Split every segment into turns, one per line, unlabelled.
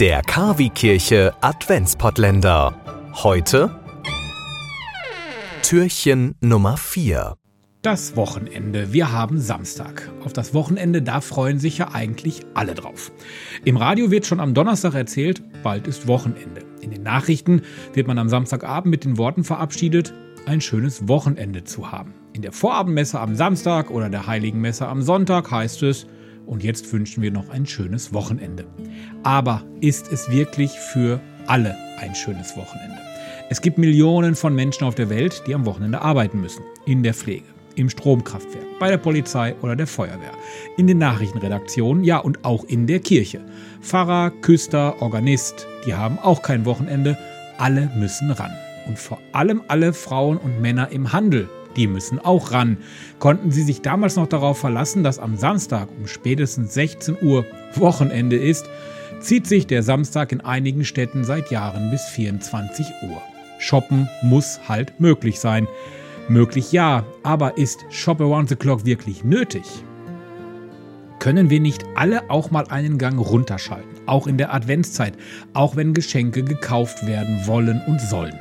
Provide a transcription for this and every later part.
Der Kavi-Kirche Adventspottländer. Heute Türchen Nummer 4.
Das Wochenende. Wir haben Samstag. Auf das Wochenende, da freuen sich ja eigentlich alle drauf. Im Radio wird schon am Donnerstag erzählt, bald ist Wochenende. In den Nachrichten wird man am Samstagabend mit den Worten verabschiedet, ein schönes Wochenende zu haben. In der Vorabendmesse am Samstag oder der Heiligen Messe am Sonntag heißt es, und jetzt wünschen wir noch ein schönes Wochenende. Aber ist es wirklich für alle ein schönes Wochenende? Es gibt Millionen von Menschen auf der Welt, die am Wochenende arbeiten müssen. In der Pflege, im Stromkraftwerk, bei der Polizei oder der Feuerwehr, in den Nachrichtenredaktionen, ja und auch in der Kirche. Pfarrer, Küster, Organist, die haben auch kein Wochenende. Alle müssen ran. Und vor allem alle Frauen und Männer im Handel die müssen auch ran. Konnten Sie sich damals noch darauf verlassen, dass am Samstag um spätestens 16 Uhr Wochenende ist, zieht sich der Samstag in einigen Städten seit Jahren bis 24 Uhr. Shoppen muss halt möglich sein. Möglich ja, aber ist Shop Around the Clock wirklich nötig? Können wir nicht alle auch mal einen Gang runterschalten, auch in der Adventszeit, auch wenn Geschenke gekauft werden wollen und sollen?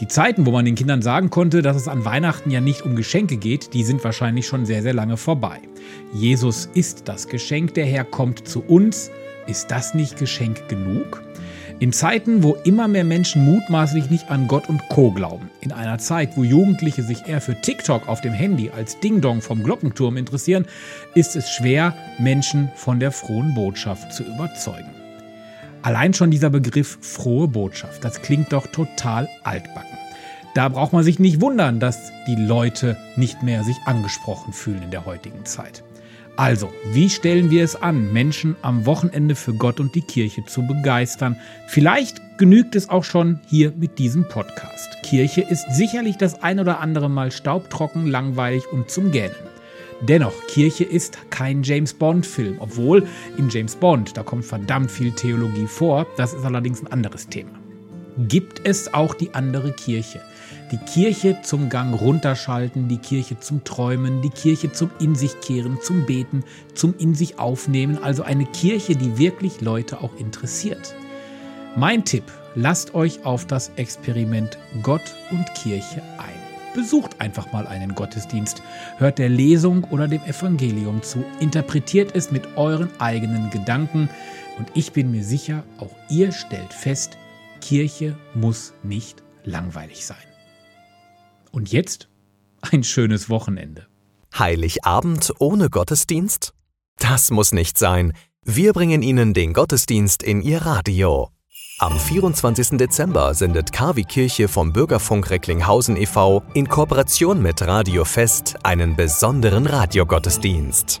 Die Zeiten, wo man den Kindern sagen konnte, dass es an Weihnachten ja nicht um Geschenke geht, die sind wahrscheinlich schon sehr, sehr lange vorbei. Jesus ist das Geschenk, der Herr kommt zu uns. Ist das nicht Geschenk genug? In Zeiten, wo immer mehr Menschen mutmaßlich nicht an Gott und Co. glauben, in einer Zeit, wo Jugendliche sich eher für TikTok auf dem Handy als Ding-Dong vom Glockenturm interessieren, ist es schwer, Menschen von der frohen Botschaft zu überzeugen. Allein schon dieser Begriff frohe Botschaft, das klingt doch total altbacken. Da braucht man sich nicht wundern, dass die Leute nicht mehr sich angesprochen fühlen in der heutigen Zeit. Also, wie stellen wir es an, Menschen am Wochenende für Gott und die Kirche zu begeistern? Vielleicht genügt es auch schon hier mit diesem Podcast. Kirche ist sicherlich das ein oder andere Mal staubtrocken, langweilig und zum Gähnen. Dennoch, Kirche ist kein James Bond-Film, obwohl in James Bond, da kommt verdammt viel Theologie vor, das ist allerdings ein anderes Thema. Gibt es auch die andere Kirche? Die Kirche zum Gang runterschalten, die Kirche zum Träumen, die Kirche zum In sich kehren, zum Beten, zum In sich aufnehmen, also eine Kirche, die wirklich Leute auch interessiert. Mein Tipp, lasst euch auf das Experiment Gott und Kirche ein. Besucht einfach mal einen Gottesdienst, hört der Lesung oder dem Evangelium zu, interpretiert es mit euren eigenen Gedanken und ich bin mir sicher, auch ihr stellt fest, Kirche muss nicht langweilig sein. Und jetzt ein schönes Wochenende.
Heiligabend ohne Gottesdienst? Das muss nicht sein. Wir bringen Ihnen den Gottesdienst in Ihr Radio. Am 24. Dezember sendet KW Kirche vom Bürgerfunk Recklinghausen e.V. in Kooperation mit Radio Fest einen besonderen Radiogottesdienst.